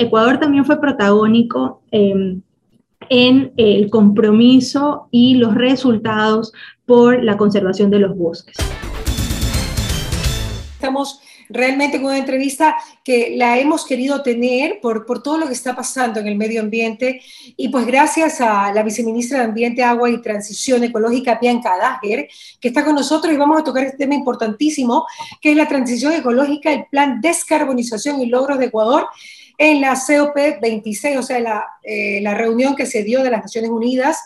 Ecuador también fue protagónico em, en el compromiso y los resultados por la conservación de los bosques. Estamos realmente con una entrevista que la hemos querido tener por, por todo lo que está pasando en el medio ambiente y pues gracias a la viceministra de Ambiente, Agua y Transición Ecológica, Bianca Dager, que está con nosotros y vamos a tocar este tema importantísimo, que es la transición ecológica, el plan descarbonización y logros de Ecuador en la COP26, o sea, la, eh, la reunión que se dio de las Naciones Unidas,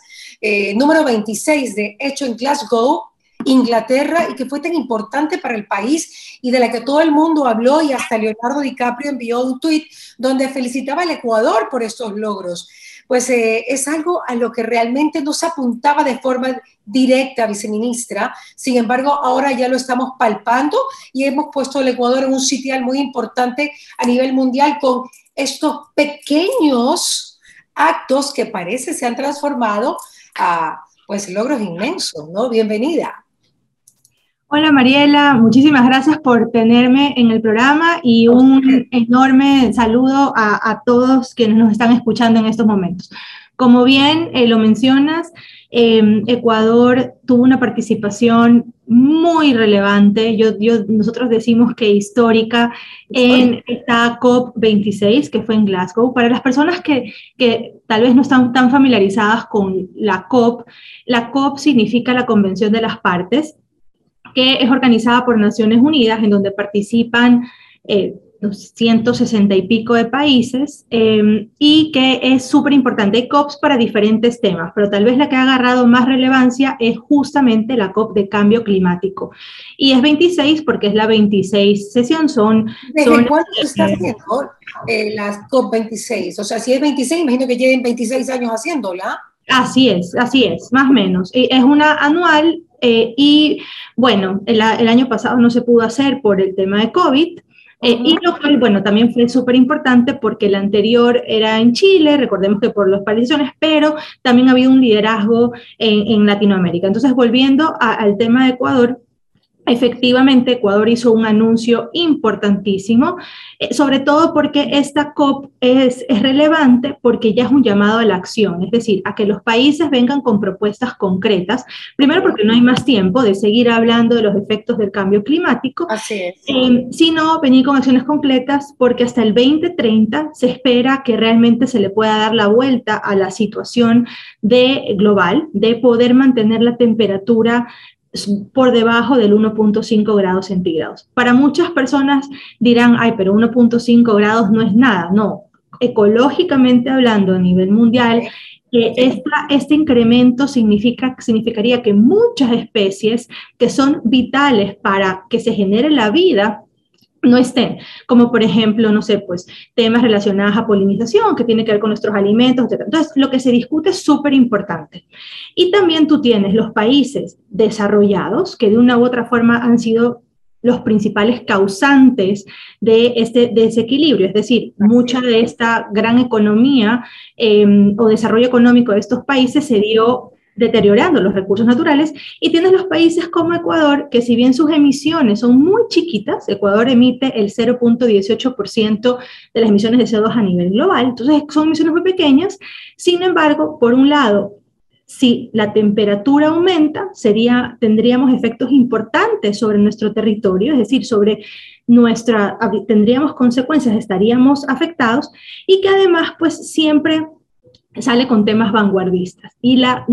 eh, número 26 de hecho en Glasgow, Inglaterra, y que fue tan importante para el país y de la que todo el mundo habló y hasta Leonardo DiCaprio envió un tuit donde felicitaba al Ecuador por estos logros. Pues eh, es algo a lo que realmente no se apuntaba de forma directa, viceministra. Sin embargo, ahora ya lo estamos palpando y hemos puesto al Ecuador en un sitial muy importante a nivel mundial con estos pequeños actos que parece se han transformado a pues logros inmensos, ¿no? Bienvenida. Hola Mariela, muchísimas gracias por tenerme en el programa y un enorme saludo a, todos quienes nos están escuchando en estos momentos. Como bien eh, lo mencionas, em, Ecuador tuvo una participación muy relevante, yo, nosotros decimos que histórica, en esta COP26 que fue en Glasgow. Para las personas que, que tal vez no están tan familiarizadas con la COP, la COP significa la Convención de las Partes que es organizada por Naciones Unidas, en donde participan eh, 160 y pico de países em, y que es súper importante. Hay COPs para diferentes temas, pero tal vez la que ha agarrado más relevancia es justamente la COP de cambio climático. Y es 26 porque es la 26 sesión. Son, ¿Desde cuándo se está haciendo eh, la COP 26? O sea, si es 26, imagino que lleven 26 años haciéndola. Así es, así es, más o menos. Es una anual eh, y bueno, el, año pasado no se pudo hacer por el tema de COVID. Eh, y lo cual, bueno, también fue súper importante porque el anterior era en Chile, recordemos que por las particiones, pero también ha habido un liderazgo en, Latinoamérica. Entonces, volviendo al tema de Ecuador, Efectivamente, Ecuador hizo un anuncio importantísimo, eh, sobre todo porque esta COP es, es, relevante porque ya es un llamado a la acción, es decir, a que los países vengan con propuestas concretas, primero porque no hay más tiempo de seguir hablando de los efectos del cambio climático, Así es. Eh, sino venir con acciones concretas porque hasta el 2030 se espera que realmente se le pueda dar la vuelta a la situación de global, de poder mantener la temperatura por debajo del 1.5 grados centígrados. Para muchas personas dirán, ay, pero 1.5 grados no es nada. No, ecológicamente hablando a nivel mundial, este incremento significa, significaría que muchas especies que son vitales para que se genere la vida no estén, como por ejemplo, no sé, pues temas relacionados a polinización, que tiene que ver con nuestros alimentos, etc. Entonces, lo que se discute es súper importante. Y también tú tienes los países desarrollados, que de una u otra forma han sido los principales causantes de este desequilibrio, es decir, mucha de esta gran economía em, o desarrollo económico de estos países se dio deteriorando los recursos naturales, y tienes los países como Ecuador, que si bien sus emisiones son muy chiquitas, Ecuador emite el 0.18% de las emisiones de CO2 a nivel global, entonces son emisiones muy pequeñas, sin embargo, por un lado, si la temperatura aumenta, sería, tendríamos efectos importantes sobre nuestro territorio, es decir, sobre nuestra, tendríamos consecuencias, estaríamos afectados y que además, pues siempre sale con temas vanguardistas. Y la,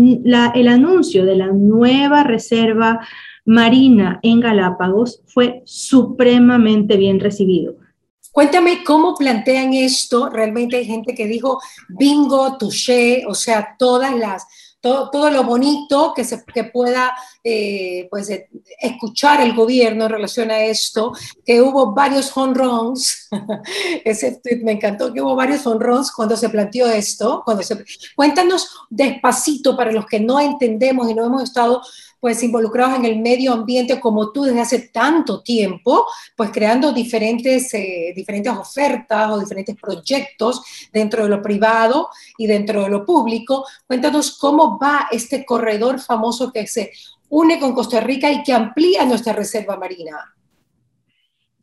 el anuncio de la nueva reserva marina en Galápagos fue supremamente bien recibido. Cuéntame cómo plantean esto. Realmente hay gente que dijo bingo, touché, o sea, todas las todo, lo bonito que, se, que pueda eh, pues, eh, escuchar el gobierno en relación a esto, que hubo varios home runs, ese tweet me encantó, que hubo varios home runs cuando se planteó esto. Cuando se, cuéntanos despacito para los que no entendemos y no hemos estado pues involucrados en el medio ambiente como tú desde hace tanto tiempo, pues creando diferentes, eh, diferentes ofertas o diferentes proyectos dentro de lo privado y dentro de lo público. Cuéntanos cómo va este corredor famoso que se une con Costa Rica y que amplía nuestra reserva marina.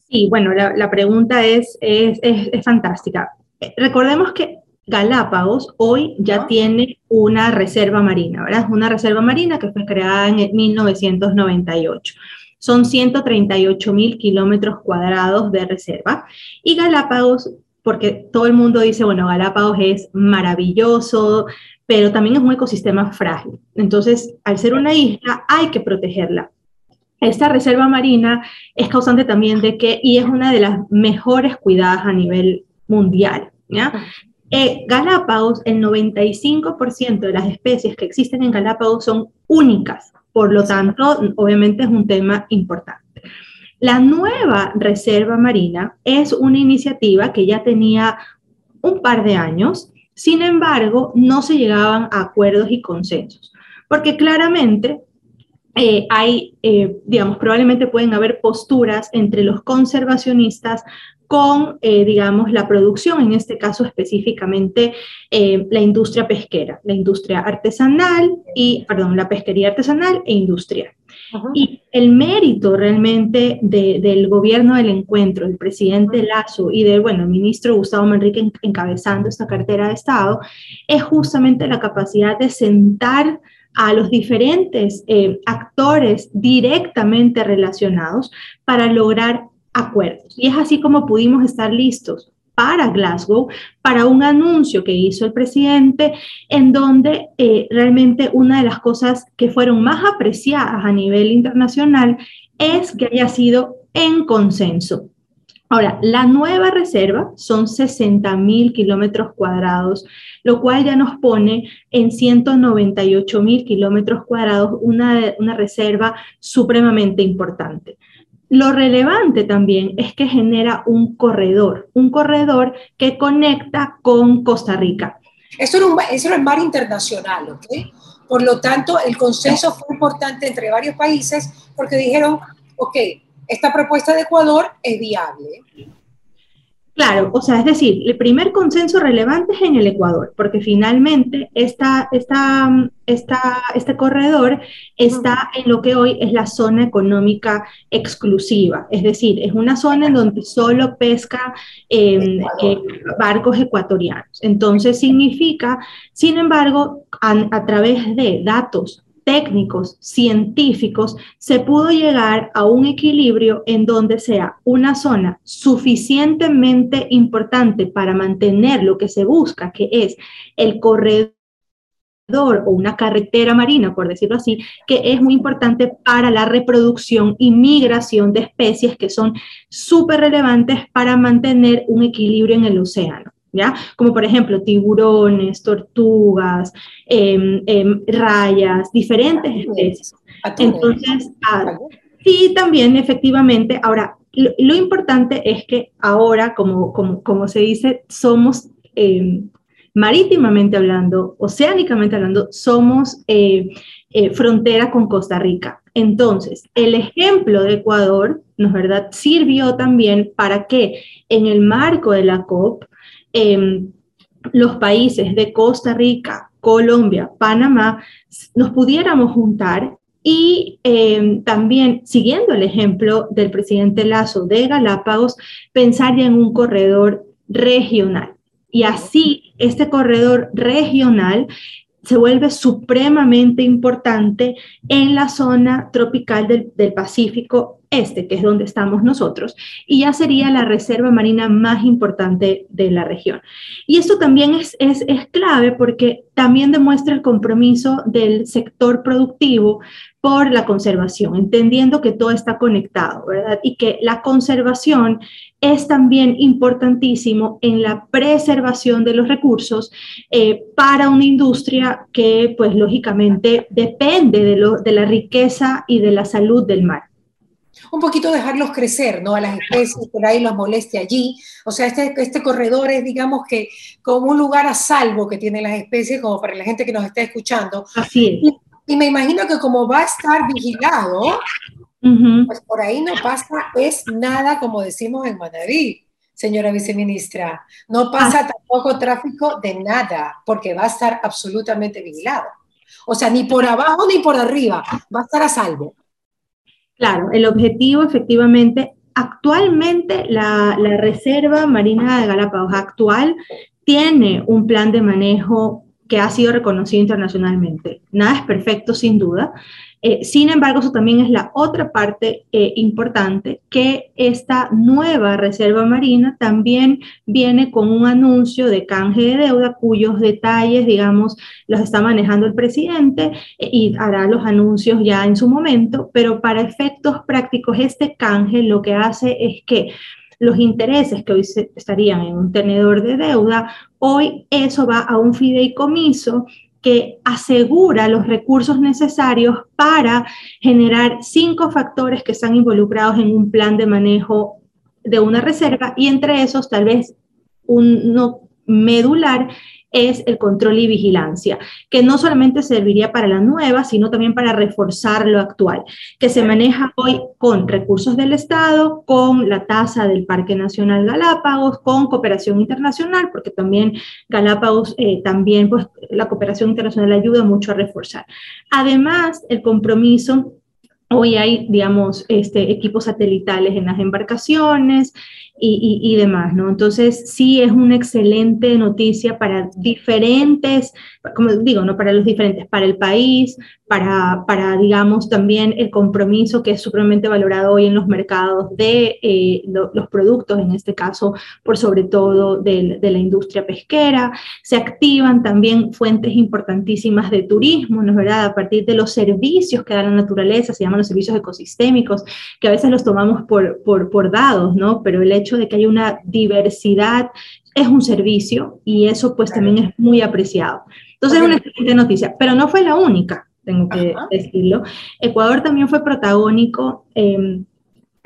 Sí, bueno, la, pregunta es, es, es, fantástica. recordemos que Galápagos hoy ya tiene una reserva marina, ¿verdad? Una reserva marina que fue creada en 1998. Son 138 mil kilómetros cuadrados de reserva. Y Galápagos, porque todo el mundo dice, bueno, Galápagos es maravilloso, pero también es un ecosistema frágil. Entonces, al ser una isla, hay que protegerla. Esta reserva marina es causante también de que, y es una de las mejores cuidadas a nivel mundial, ¿ya? Eh, Galápagos, el 95% de las especies que existen en Galápagos son únicas, por lo tanto, obviamente es un tema importante. La nueva reserva marina es una iniciativa que ya tenía un par de años, sin embargo, no se llegaban a acuerdos y consensos, porque claramente eh, hay, eh, digamos, probablemente pueden haber posturas entre los conservacionistas con, eh, digamos, la producción, en este caso específicamente eh, la industria pesquera, la industria artesanal y, perdón, la pesquería artesanal e industrial. Y el mérito realmente del gobierno del encuentro, del presidente Lazo y del, bueno, ministro Gustavo Manrique encabezando esta cartera de Estado, es justamente la capacidad de sentar a los diferentes eh, actores directamente relacionados para lograr acuerdos. Y es así como pudimos estar listos para Glasgow, para un anuncio que hizo el presidente, en donde eh, realmente una de las cosas que fueron más apreciadas a nivel internacional es que haya sido en consenso. Ahora, la nueva reserva son 60 mil kilómetros cuadrados, lo cual ya nos pone en 198 mil kilómetros cuadrados una, una reserva supremamente importante. Lo relevante también es que genera un corredor, un corredor que conecta con Costa Rica. Eso era, un, eso era el mar internacional, ¿ok? Por lo tanto, el consenso fue importante entre varios países porque dijeron, ok, esta propuesta de Ecuador es viable. Claro, o sea, es decir, el primer consenso relevante es en el Ecuador, porque finalmente esta, esta, esta, este corredor está en lo que hoy es la zona económica exclusiva, es decir, es una zona en donde solo pesca em, eh, barcos ecuatorianos. Entonces significa, sin embargo, a través de datos técnicos, científicos, se pudo llegar a un equilibrio en donde sea una zona suficientemente importante para mantener lo que se busca, que es el corredor o una carretera marina, por decirlo así, que es muy importante para la reproducción y migración de especies que son súper relevantes para mantener un equilibrio en el océano. ¿Ya? Como por ejemplo tiburones, tortugas, em, em, rayas, diferentes especies. Entonces, ah, sí, también efectivamente, ahora, lo, importante es que ahora, como, como, como se dice, somos em, marítimamente hablando, oceánicamente hablando, somos eh, eh, frontera con Costa Rica. Entonces, el ejemplo de Ecuador, ¿no es verdad?, sirvió también para que en el marco de la COP, Em, los países de Costa Rica, Colombia, Panamá, nos pudiéramos juntar y em, también, siguiendo el ejemplo del presidente Lazo de Galápagos, pensar ya en un corredor regional. Y así, este corredor regional se vuelve supremamente importante en la zona tropical del, del Pacífico este, que es donde estamos nosotros, y ya sería la reserva marina más importante de la región. Y esto también es, es, es clave porque también demuestra el compromiso del sector productivo por la conservación, entendiendo que todo está conectado, ¿verdad? Y que la conservación es también importantísimo en la preservación de los recursos eh, para una industria que, pues, lógicamente depende de, lo, de la riqueza y de la salud del mar un poquito dejarlos crecer, ¿no? A las especies, por ahí los moleste allí. O sea, este, este corredor es, digamos que, como un lugar a salvo que tienen las especies, como para la gente que nos está escuchando. Así es. Y, me imagino que como va a estar vigilado, pues por ahí no pasa es nada, como decimos en Madrid, señora viceministra. No pasa ah. tampoco tráfico de nada, porque va a estar absolutamente vigilado. O sea, ni por abajo ni por arriba, va a estar a salvo. Claro, el objetivo efectivamente actualmente la, Reserva Marina de Galápagos actual tiene un plan de manejo que ha sido reconocido internacionalmente. Nada es perfecto, sin duda. Eh, sin embargo, eso también es la otra parte eh, importante, que esta nueva reserva marina también viene con un anuncio de canje de deuda cuyos detalles, digamos, los está manejando el presidente eh, y hará los anuncios ya en su momento, pero para efectos prácticos, este canje lo que hace es que los intereses que hoy estarían en un tenedor de deuda, hoy eso va a un fideicomiso que asegura los recursos necesarios para generar cinco factores que están involucrados en un plan de manejo de una reserva y entre esos tal vez uno medular es el control y vigilancia, que no solamente serviría para la nueva, sino también para reforzar lo actual, que se maneja hoy con recursos del Estado, con la tasa del Parque Nacional Galápagos, con cooperación internacional, porque también Galápagos, eh, también pues la cooperación internacional ayuda mucho a reforzar. Además, el compromiso Hoy hay, digamos, este, equipos satelitales en las embarcaciones, y, demás, ¿no? Entonces, sí es una excelente noticia para diferentes, como digo, no para los diferentes, para el país, para, para digamos, también el compromiso que es supremamente valorado hoy en los mercados de eh, los productos, en este caso, por sobre todo de, de, la industria pesquera. Se activan también fuentes importantísimas de turismo, ¿no es verdad? A partir de los servicios que da la naturaleza, se llaman los servicios ecosistémicos, que a veces los tomamos por, por, por dados, ¿no? Pero el hecho de que haya una diversidad es un servicio y eso pues también es muy apreciado. Entonces es una excelente noticia, pero no fue la única, tengo que decirlo. Ecuador también fue protagónico em,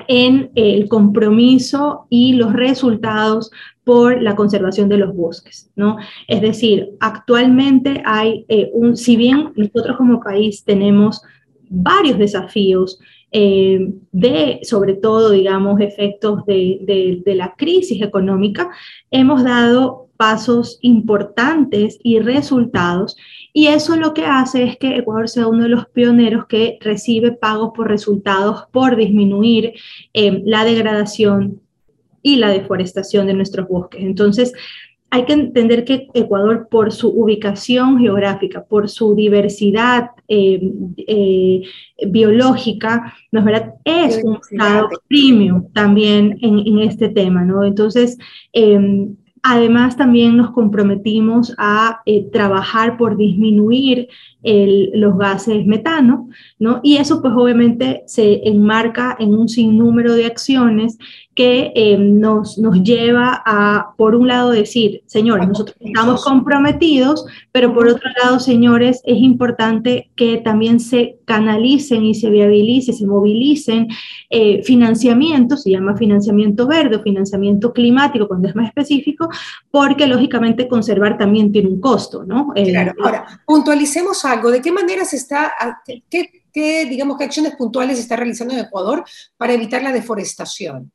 en el compromiso y los resultados por la conservación de los bosques, ¿no? Es decir, actualmente hay eh, un, si bien nosotros como país tenemos varios desafíos eh, de, sobre todo, digamos, efectos de, de, la crisis económica, hemos dado pasos importantes y resultados. Y eso lo que hace es que Ecuador sea uno de los pioneros que recibe pagos por resultados por disminuir eh, la degradación y la deforestación de nuestros bosques. Entonces, hay que entender que Ecuador, por su ubicación geográfica, por su diversidad eh, eh, biológica, ¿no es verdad? Es un estado premium también en, este tema, ¿no? Entonces, em, Además, también nos comprometimos a eh, trabajar por disminuir los gases metano, ¿no? Y eso, pues, obviamente se enmarca en un sinnúmero de acciones que eh, nos, nos lleva a, por un lado, decir, señores, nosotros estamos comprometidos, pero por otro lado, señores, es importante que también se canalicen y se viabilicen, se movilicen eh, financiamientos, se llama financiamiento verde o financiamiento climático, cuando es más específico, porque lógicamente conservar también tiene un costo, ¿no? Eh, claro, ahora, puntualicemos algo, ¿de qué manera se está, qué, qué, digamos, qué acciones puntuales se está realizando en Ecuador para evitar la deforestación?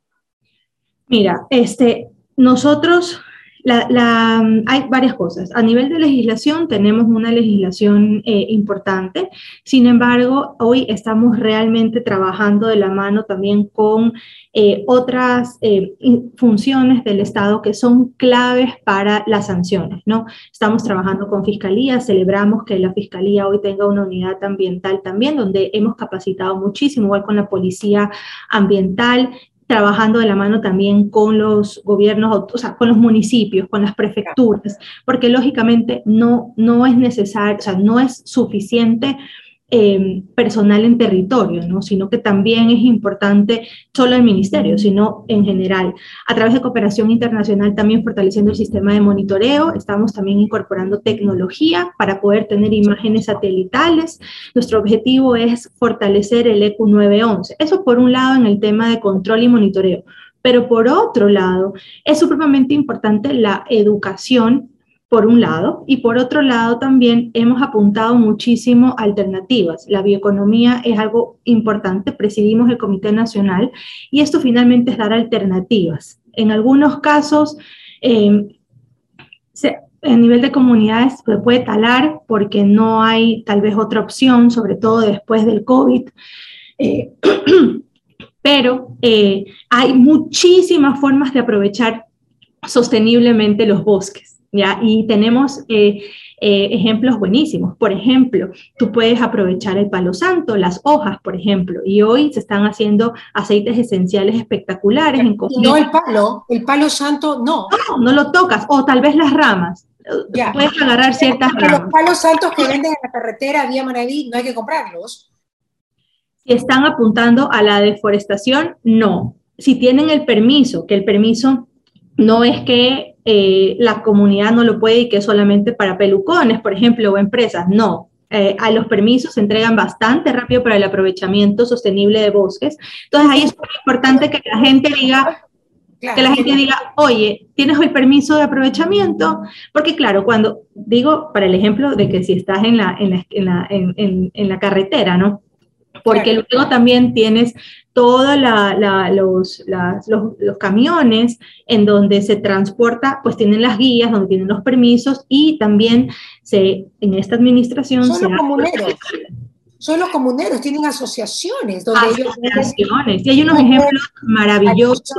Mira, este, nosotros, hay varias cosas. A nivel de legislación tenemos una legislación eh, importante, sin embargo, hoy estamos realmente trabajando de la mano también con eh, otras eh, funciones del Estado que son claves para las sanciones, ¿no? Estamos trabajando con Fiscalía, celebramos que la Fiscalía hoy tenga una unidad ambiental también, donde hemos capacitado muchísimo, igual con la Policía Ambiental, trabajando de la mano también con los gobiernos, o sea, con los municipios, con las prefecturas, porque lógicamente no, no es necesario, o sea, no es suficiente Em, personal en territorio, ¿no? sino que también es importante solo el ministerio, sino en general. A través de cooperación internacional también fortaleciendo el sistema de monitoreo, estamos también incorporando tecnología para poder tener imágenes satelitales. Nuestro objetivo es fortalecer el ECU 911. Eso por un lado en el tema de control y monitoreo. Pero por otro lado, es supremamente importante la educación por un lado, y por otro lado también hemos apuntado muchísimo alternativas. La bioeconomía es algo importante, presidimos el Comité Nacional y esto finalmente es dar alternativas. En algunos casos, eh, a nivel de comunidades se puede talar porque no hay tal vez otra opción, sobre todo después del COVID. Eh, pero eh, hay muchísimas formas de aprovechar sosteniblemente los bosques, ¿ya? Y tenemos eh, eh, ejemplos buenísimos. Por ejemplo, tú puedes aprovechar el palo santo, las hojas, por ejemplo, y hoy se están haciendo aceites esenciales espectaculares en No el palo, el palo santo no. No, no lo tocas, o tal vez las ramas. Ya. Puedes agarrar ciertas ramas. Los palos santos que venden en la carretera vía Manaví, no hay que comprarlos. Si están apuntando a la deforestación, no. Si tienen el permiso, que el permiso no es que eh, la comunidad no lo puede y que es solamente para pelucones, por ejemplo, o empresas, no. Eh, a los permisos se entregan bastante rápido para el aprovechamiento sostenible de bosques. Entonces ahí es muy importante que la gente diga, que la gente diga, oye, ¿tienes el permiso de aprovechamiento? Porque claro, cuando digo, para el ejemplo de que si estás en la, en la, en la, en, en la carretera, ¿no? Porque luego también tienes todos los, los, camiones en donde se transporta, pues tienen las guías, donde tienen los permisos y también se, en esta administración... Son los comuneros. Son los comuneros, tienen asociaciones donde asociaciones. y hay unos ejemplos maravillosos.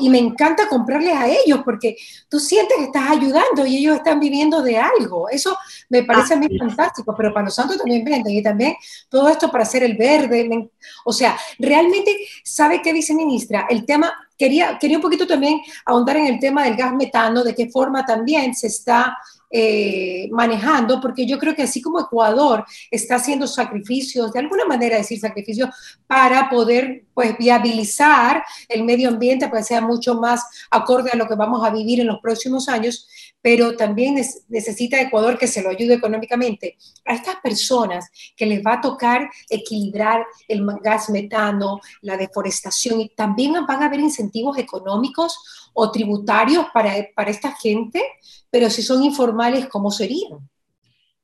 y me encanta comprarles a ellos porque tú sientes que estás ayudando y ellos están viviendo de algo. Eso me parece a mí fantástico, pero para los santos también venden y también todo esto para hacer el verde. o sea, realmente, ¿sabe qué dice ministra? El tema, quería, quería un poquito también ahondar en el tema del gas metano, de qué forma también se está eh, manejando, porque yo creo que así como Ecuador está haciendo sacrificios, de alguna manera decir sacrificios, para poder pues viabilizar el medio ambiente, para que sea mucho más acorde a lo que vamos a vivir en los próximos años, pero también necesita Ecuador que se lo ayude económicamente. A estas personas que les va a tocar equilibrar el gas metano, la deforestación, y también van a haber incentivos económicos o tributarios para, para esta gente, pero si son informales, ¿cómo serían?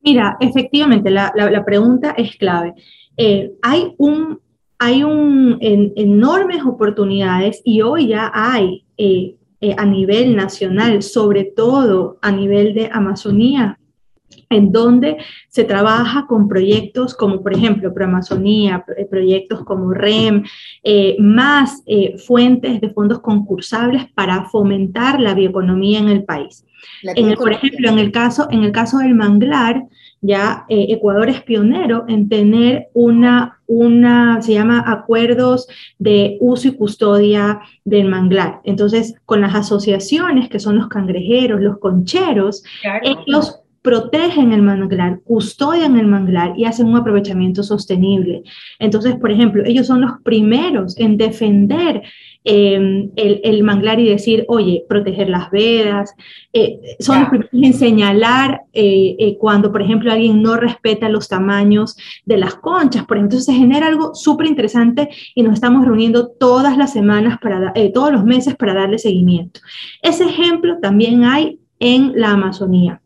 Mira, efectivamente, la, la, pregunta es clave. Eh, hay un, hay un, enormes oportunidades y hoy ya hay eh, eh, a nivel nacional, sobre todo a nivel de Amazonía, en donde se trabaja con proyectos como, por ejemplo, Proamazonía, eh, proyectos como REM, eh, más fuentes de fondos concursables para fomentar la bioeconomía en el país. por ejemplo, en el, caso, en el caso del manglar, ya eh, Ecuador es pionero en tener una, una, se llama acuerdos de uso y custodia del manglar. Entonces, con las asociaciones que son los cangrejeros, los concheros, ellos protegen el manglar, custodian el manglar y hacen un aprovechamiento sostenible. Entonces, por ejemplo, ellos son los primeros en defender em, el, manglar y decir, oye, proteger las vedas, eh, son los primeros en señalar eh, eh, cuando, por ejemplo, alguien no respeta los tamaños de las conchas. Por ejemplo, entonces se genera algo súper interesante y nos estamos reuniendo todas las semanas, para todos los meses para darle seguimiento. Ese ejemplo también hay en la Amazonía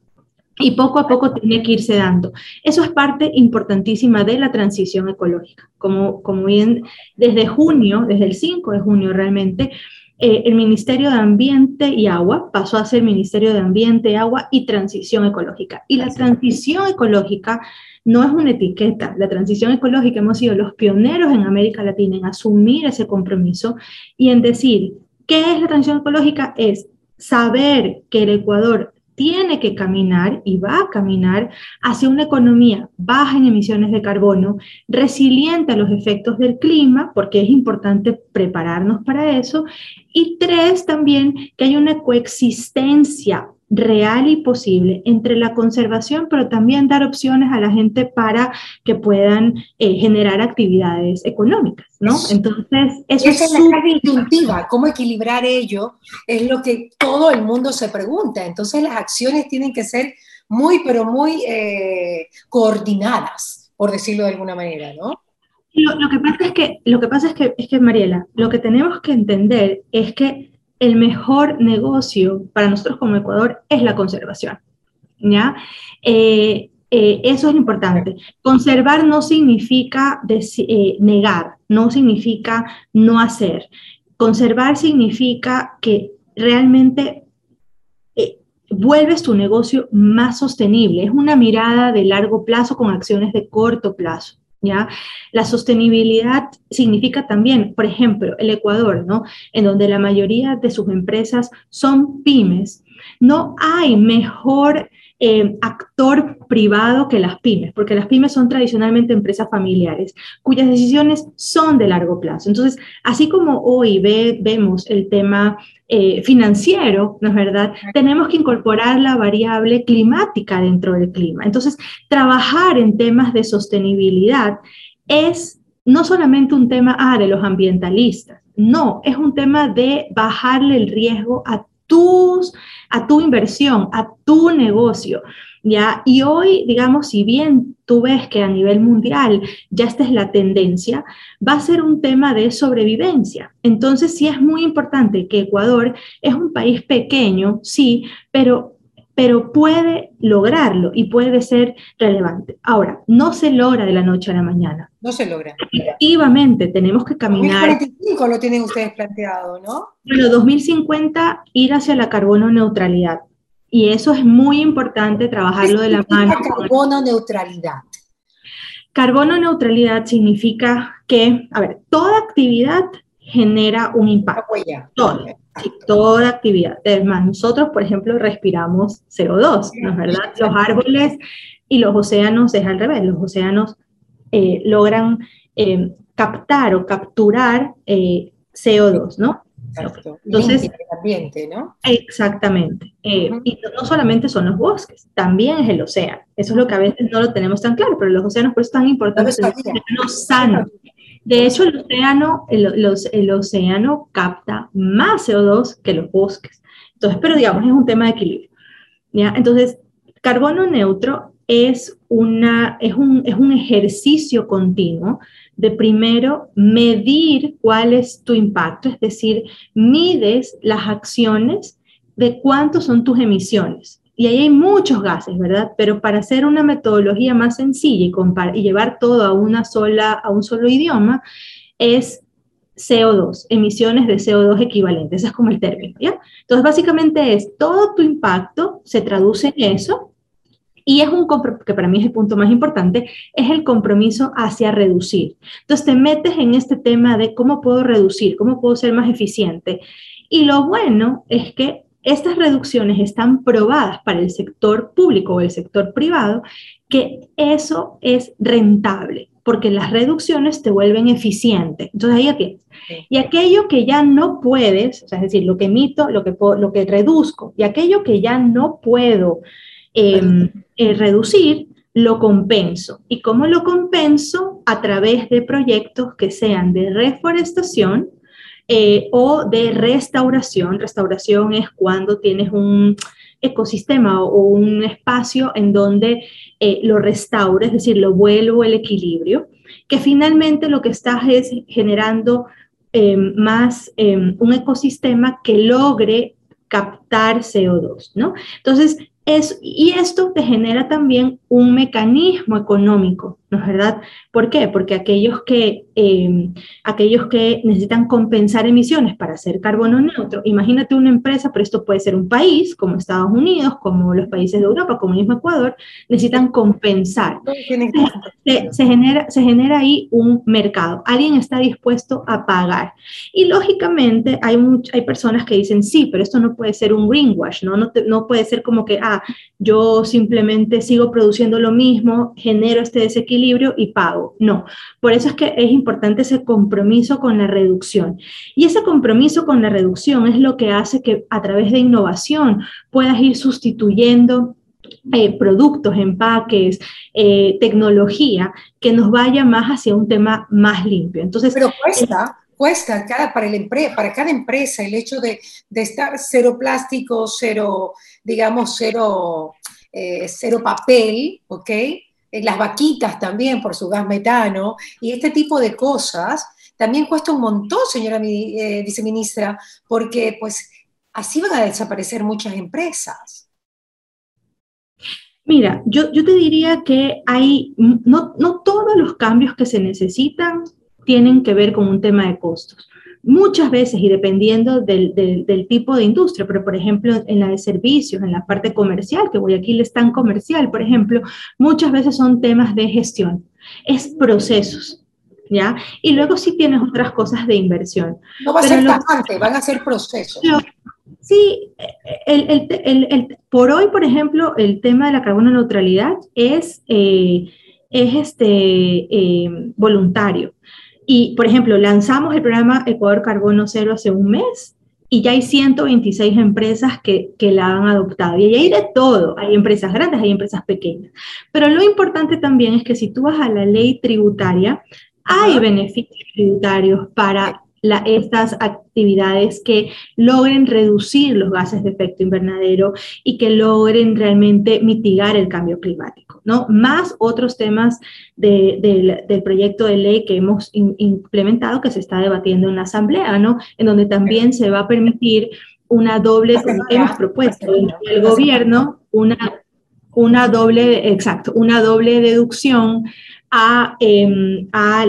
y poco a poco tiene que irse dando. Eso es parte importantísima de la transición ecológica. Como, como bien desde junio, desde el 5 de junio realmente, eh, el Ministerio de Ambiente y Agua pasó a ser Ministerio de Ambiente, Agua y Transición Ecológica. Y la transición ecológica no es una etiqueta. La transición ecológica hemos sido los pioneros en América Latina en asumir ese compromiso y en decir, ¿qué es la transición ecológica? Es saber que el Ecuador tiene que caminar y va a caminar hacia una economía baja en emisiones de carbono, resiliente a los efectos del clima, porque es importante prepararnos para eso. Y tres, también que hay una coexistencia real y posible entre la conservación, pero también dar opciones a la gente para que puedan eh, generar actividades económicas, ¿no? Entonces, eso es, la disyuntiva, cómo equilibrar ello, es lo que todo el mundo se pregunta. Entonces, las acciones tienen que ser muy, pero muy eh, coordinadas, por decirlo de alguna manera, ¿no? Lo, que pasa es que, lo que pasa es que, es que, Mariela, lo que tenemos que entender es que el mejor negocio para nosotros como Ecuador es la conservación. ¿ya? Eh, eh, eso es importante. Conservar no significa eh, negar, no significa no hacer. Conservar significa que realmente vuelves tu negocio más sostenible. Es una mirada de largo plazo con acciones de corto plazo. ¿Ya? La sostenibilidad significa también, por ejemplo, el Ecuador, ¿no? En donde la mayoría de sus empresas son pymes, no hay mejor eh, actor privado que las pymes, porque las pymes son tradicionalmente empresas familiares, cuyas decisiones son de largo plazo. Entonces, así como hoy vemos el tema eh, financiero, ¿no es verdad? Tenemos que incorporar la variable climática dentro del clima. Entonces, trabajar en temas de sostenibilidad es no solamente un tema ah, de los ambientalistas, no, es un tema de bajarle el riesgo a a tu inversión, a tu negocio. ¿ya? Y hoy, digamos, si bien tú ves que a nivel mundial ya esta es la tendencia, va a ser un tema de sobrevivencia. Entonces, sí es muy importante que Ecuador es un país pequeño, sí, pero pero puede lograrlo y puede ser relevante. Ahora, no se logra de la noche a la mañana. No se logra. Efectivamente, tenemos que caminar. 2045 lo tienen ustedes planteado, ¿no? Bueno, 2050 ir hacia la carbono neutralidad. Y eso es muy importante trabajarlo de la mano. Carbono neutralidad. Carbono neutralidad significa que, a ver, toda actividad genera un impacto. Todo toda actividad. Además, nosotros, por ejemplo, respiramos CO2, ¿no es verdad? Los árboles y los océanos es al revés. Los océanos eh, logran eh, captar o capturar eh, CO2, ¿no? Entonces, el ambiente, ¿no? Exactamente. Y no solamente son los bosques, también es el océano. Eso es lo que a veces no lo tenemos tan claro, pero los océanos por eso es tan importante no sanos. De hecho, el océano, el, océano capta más CO2 que los bosques. Entonces, pero digamos, es un tema de equilibrio. ¿ya? Entonces, carbono neutro es, una, es, un, es un ejercicio continuo de primero medir cuál es tu impacto, es decir, mides las acciones de cuánto son tus emisiones y ahí hay muchos gases, ¿verdad? Pero para hacer una metodología más sencilla y, y llevar todo a, una sola, a un solo idioma, es CO2, emisiones de CO2 equivalentes, ese es como el término, ¿ya? Entonces, básicamente es todo tu impacto se traduce en eso y es un que para mí es el punto más importante, es el compromiso hacia reducir. Entonces, te metes en este tema de cómo puedo reducir, cómo puedo ser más eficiente. Y lo bueno es que estas reducciones están probadas para el sector público o el sector privado, que eso es rentable, porque las reducciones te vuelven eficiente. Entonces ahí tienes. Y aquello que ya no puedes, o sea, es decir, lo que emito, lo que, lo que reduzco, y aquello que ya no puedo em, eh, reducir, lo compenso. ¿Y cómo lo compenso? A través de proyectos que sean de reforestación, eh, o de restauración. Restauración es cuando tienes un ecosistema o un espacio en donde eh, lo restauro, es decir, lo vuelvo el equilibrio, que finalmente lo que estás es generando em, más em, un ecosistema que logre captar CO2, ¿no? Entonces, y esto te genera también un mecanismo económico, ¿no es verdad? ¿Por qué? Porque aquellos que, em, aquellos que necesitan compensar emisiones para hacer carbono neutro, imagínate una empresa, pero esto puede ser un país como Estados Unidos, como los países de Europa, como el mismo Ecuador, necesitan compensar. Se, genera, se genera ahí un mercado, alguien está dispuesto a pagar. Y lógicamente hay, hay personas que dicen, sí, pero esto no puede ser un greenwash, ¿no? No, no puede ser como que, ah, yo simplemente sigo produciendo lo mismo, genero este desequilibrio y pago. No, por eso es que es importante ese compromiso con la reducción. Y ese compromiso con la reducción es lo que hace que a través de innovación puedas ir sustituyendo eh, productos, empaques, eh, tecnología que nos vaya más hacia un tema más limpio. Entonces, Pero cuesta, cuesta cada, para, el para cada empresa el hecho de, de estar cero plástico, cero digamos, cero, eh, cero papel, ¿ok? Eh, las vaquitas también por su gas metano y este tipo de cosas también cuesta un montón, señora eh, viceministra, porque pues así van a desaparecer muchas empresas. Mira, yo, yo te diría que hay, no, no todos los cambios que se necesitan tienen que ver con un tema de costos. Muchas veces y dependiendo del, del, tipo de industria, pero por ejemplo en la de servicios, en la parte comercial, que Guayaquil es tan comercial, por ejemplo, muchas veces son temas de gestión, es procesos. ¿Ya? Y luego sí tienes otras cosas de inversión. No va a ser tajante, van a ser procesos. Sí, el, el, por hoy, por ejemplo, el tema de la carbono neutralidad es, eh, es este, eh, voluntario. Y, por ejemplo, lanzamos el programa Ecuador Carbono Cero hace un mes y ya hay 126 empresas que, que, la han adoptado. Y ahí hay de todo, hay empresas grandes, hay empresas pequeñas. Pero lo importante también es que si tú vas a la ley tributaria, hay beneficios tributarios para estas actividades que logren reducir los gases de efecto invernadero y que logren realmente mitigar el cambio climático, ¿no? Más otros temas del proyecto de ley que hemos implementado, que se está debatiendo en la Asamblea, ¿no? En donde también se va a permitir una doble, hemos propuesto el gobierno una, una doble, exacto, una doble deducción a, eh, a,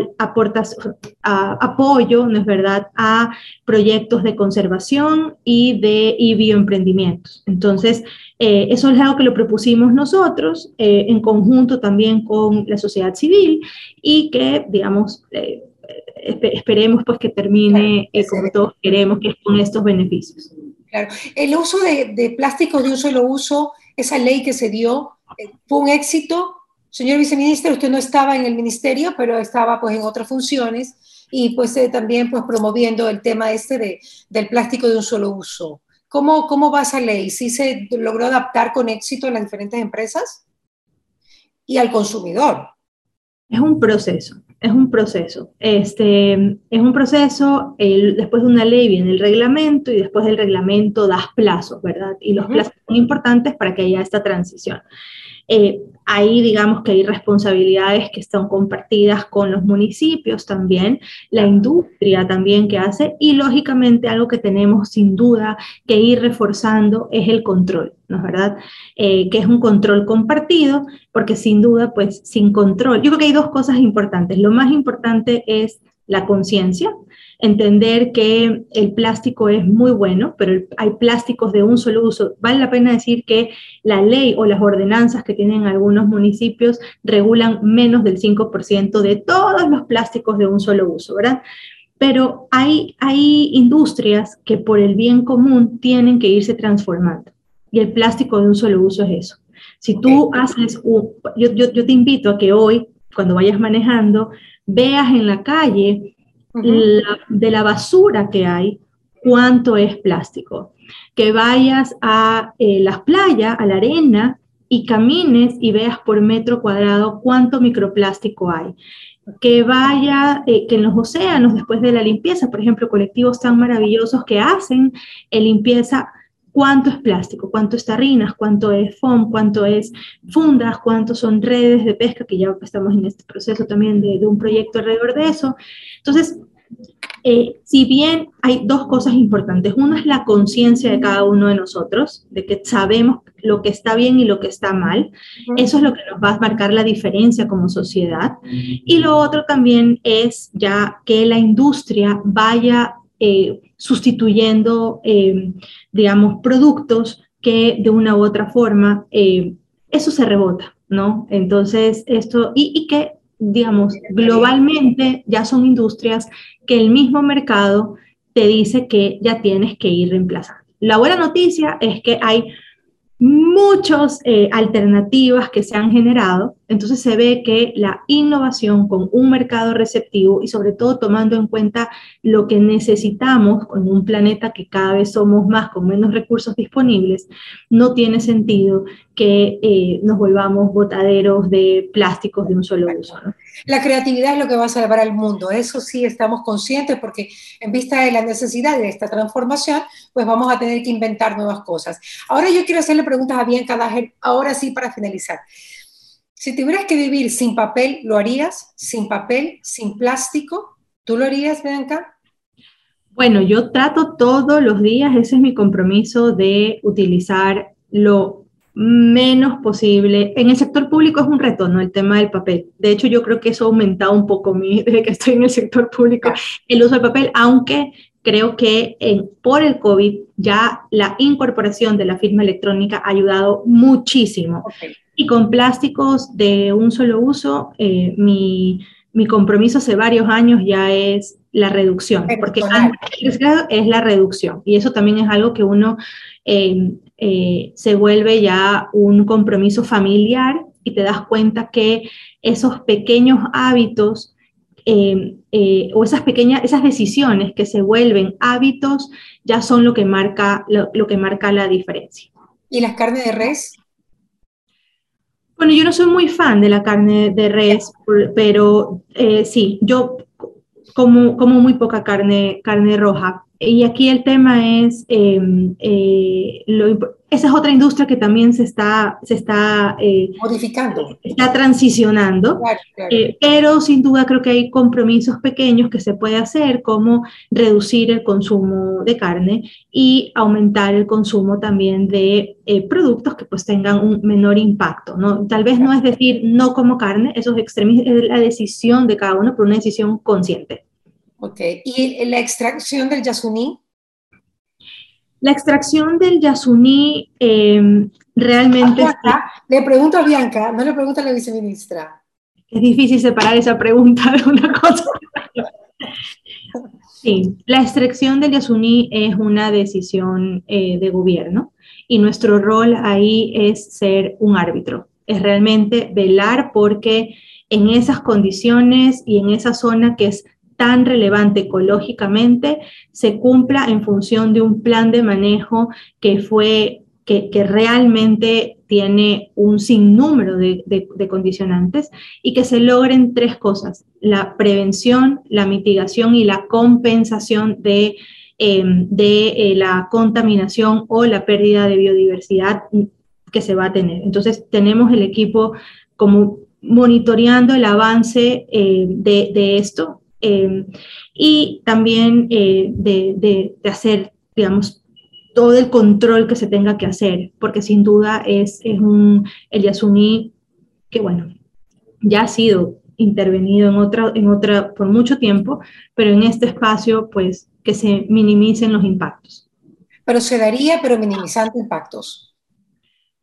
apoyo, ¿no es verdad?, a proyectos de conservación y de y bioemprendimientos. Entonces, eh, eso es algo que lo propusimos nosotros eh, en conjunto también con la sociedad civil y que, digamos, eh, esperemos pues que termine como todos queremos, que es con estos beneficios. Claro. El uso de, de plásticos de un solo uso, esa ley que se dio, fue un éxito Señor viceministro, usted no estaba en el ministerio, pero estaba pues en otras funciones y pues eh, también pues promoviendo el tema este de, del plástico de un solo uso. ¿Cómo, ¿Cómo va esa ley? ¿Sí se logró adaptar con éxito a las diferentes empresas y al consumidor? Es un proceso, es un proceso. Este, es un proceso, después de una ley viene el reglamento y después del reglamento das plazos, ¿verdad? Y los plazos son importantes para que haya esta transición. Eh, ahí digamos que hay responsabilidades que están compartidas con los municipios también, la industria también que hace y lógicamente algo que tenemos sin duda que ir reforzando es el control, ¿no es verdad? Eh, que es un control compartido porque sin duda pues sin control, yo creo que hay dos cosas importantes. Lo más importante es la conciencia, entender que el plástico es muy bueno, pero hay plásticos de un solo uso. Vale la pena decir que la ley o las ordenanzas que tienen algunos municipios regulan menos del 5% de todos los plásticos de un solo uso, ¿verdad? Pero hay, hay industrias que por el bien común tienen que irse transformando. Y el plástico de un solo uso es eso. Si tú haces un, yo, yo, yo te invito a que hoy, cuando vayas manejando, veas en la calle de la basura que hay, cuánto es plástico. Que vayas a eh, las playas, a la arena, y camines y veas por metro cuadrado cuánto microplástico hay. Que vaya, eh, que en los océanos, después de la limpieza, por ejemplo, colectivos tan maravillosos que hacen limpieza, cuánto es plástico, cuánto es tarrinas, cuánto es foam, cuánto es fundas, cuánto son redes de pesca, que ya estamos en este proceso también de, de un proyecto alrededor de eso. Entonces, eh, si bien hay dos cosas importantes, una es la conciencia de cada uno de nosotros, de que sabemos lo que está bien y lo que está mal, eso es lo que nos va a marcar la diferencia como sociedad, y lo otro también es ya que la industria vaya eh, sustituyendo, eh, digamos, productos que de una u otra forma, eso se rebota, ¿no? Entonces, esto, y, y que digamos, globalmente ya son industrias que el mismo mercado te dice que ya tienes que ir reemplazando. La buena noticia es que hay muchas eh, alternativas que se han generado, entonces se ve que la innovación con un mercado receptivo y sobre todo tomando en cuenta lo que necesitamos en un planeta que cada vez somos más con menos recursos disponibles, no tiene sentido que eh, nos volvamos botaderos de plásticos de un solo uso. La creatividad es lo que va a salvar al mundo, eso sí estamos conscientes porque en vista de la necesidad de esta transformación, pues vamos a tener que inventar nuevas cosas. Ahora yo quiero hacerle preguntas a Bianca Dager, ahora sí para finalizar. Si tuvieras que vivir sin papel, ¿lo harías? ¿Sin papel, sin plástico? ¿Tú lo harías, Bianca? Bueno, yo trato todos los días, ese es mi compromiso de utilizar lo menos posible. En el sector público es un reto, ¿no? El tema del papel. De hecho, yo creo que eso ha aumentado un poco mi, desde que estoy en el sector público, el uso del papel, aunque creo que por el COVID ya la incorporación de la firma electrónica ha ayudado muchísimo. Y con plásticos de un solo uso, eh, mi, mi, compromiso hace varios años ya es la reducción, porque es la reducción. Y eso también es algo que uno eh, eh, se vuelve ya un compromiso familiar y te das cuenta que esos pequeños hábitos eh, eh, o esas pequeñas, esas decisiones que se vuelven hábitos ya son lo que marca, lo, que marca la diferencia. ¿Y las carnes de res? Bueno, yo no soy muy fan de la carne de res, pero eh, sí, yo como, como muy poca carne, carne roja. Y aquí el tema es, em, eh, esa es otra industria que también se está, se está eh, modificando, está transicionando, eh, pero sin duda creo que hay compromisos pequeños que se puede hacer, como reducir el consumo de carne y aumentar el consumo también de productos que pues tengan un menor impacto. ¿no? Tal vez no es decir no como carne, eso es, es la decisión de cada uno, pero una decisión consciente. Ok, ¿y la extracción del yasuní? La extracción del yasuní em, realmente... le pregunto a Bianca, no le pregunto a la viceministra. Es difícil separar esa pregunta de una cosa. Sí, la extracción del yasuní es una decisión eh, de gobierno y nuestro rol ahí es ser un árbitro, es realmente velar porque en esas condiciones y en esa zona que es tan relevante ecológicamente se cumpla en función de un plan de manejo que fue que, realmente tiene un sinnúmero de, condicionantes y que se logren tres cosas, la prevención, la mitigación y la compensación de, em, de eh, la contaminación o la pérdida de biodiversidad que se va a tener. Entonces, tenemos el equipo como monitoreando el avance eh, de, de, esto Em, y también eh, de, hacer, digamos, todo el control que se tenga que hacer, porque sin duda es, es un, el Yasuní que, bueno, ya ha sido intervenido en otra, en otra por mucho tiempo, pero en este espacio, pues, que se minimicen los impactos. Pero se daría, pero minimizando impactos.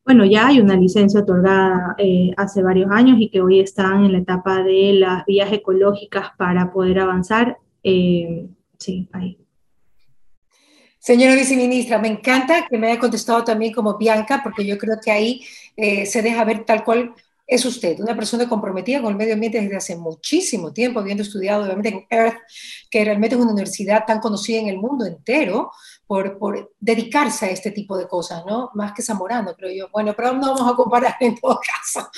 Bueno, ya hay una licencia otorgada eh, hace varios años y que hoy están en la etapa de las vías ecológicas para poder avanzar. Eh, sí, ahí. Señora viceministra, me encanta que me haya contestado también como Bianca, porque yo creo que ahí eh, se deja ver tal cual es usted, una persona comprometida con el medio ambiente desde hace muchísimo tiempo, habiendo estudiado obviamente en Earth, que realmente es una universidad tan conocida en el mundo entero, por, por, dedicarse a este tipo de cosas, ¿no? Más que Zamorano, creo yo. Bueno, pero no vamos a comparar en todo caso.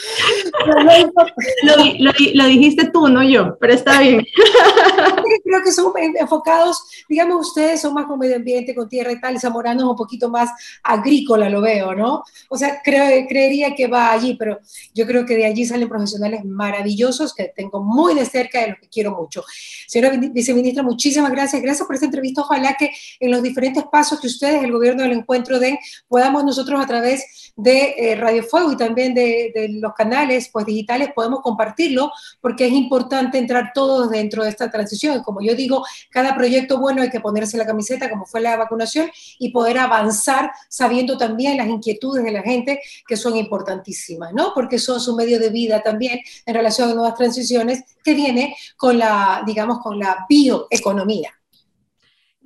lo, lo, dijiste tú, no yo, pero está bien. creo que son enfocados, digamos, ustedes son más con medio ambiente, con tierra y tal, Zamorano es un poquito más agrícola, lo veo, ¿no? O sea, creo, creería que va allí, pero yo creo que de allí salen profesionales maravillosos que tengo muy de cerca y de los que quiero mucho. Señora viceministra, muchísimas gracias. Gracias por esta entrevista. Ojalá que en los diferentes pasos que ustedes, el gobierno del encuentro, den, podamos nosotros a través de eh, Radio Fuego y también de, los canales pues, digitales, podemos compartirlo, porque es importante entrar todos dentro de esta transición. Y como yo digo, cada proyecto bueno hay que ponerse la camiseta, como fue la vacunación, y poder avanzar sabiendo también las inquietudes de la gente, que son importantísimas, ¿no? Porque son su medio de vida también en relación a nuevas transiciones que viene con la, digamos, con la bioeconomía.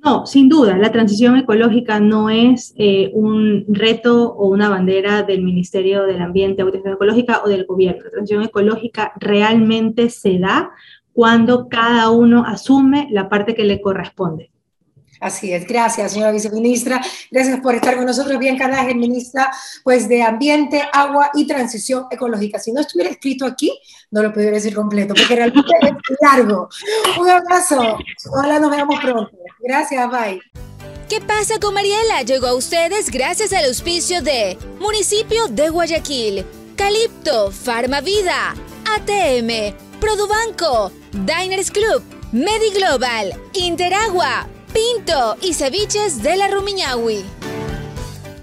No, sin duda, la transición ecológica no es eh, un reto o una bandera del Ministerio del Ambiente o Ecológica o del gobierno. La transición ecológica realmente se da cuando cada uno asume la parte que le corresponde. Así es, gracias señora viceministra, gracias por estar con nosotros, bien Canaje, ministra pues, de Ambiente, Agua y Transición Ecológica. Si no estuviera escrito aquí, no lo pudiera decir completo, porque realmente es largo. Un abrazo, ojalá nos veamos pronto. Gracias, bye. ¿Qué pasa con Mariela? Llegó a ustedes gracias al auspicio de Municipio de Guayaquil, Calipto, Farmavida, ATM, Produbanco, Diners Club, Mediglobal, Interagua, Pinto y ceviches de la Rumiñahui.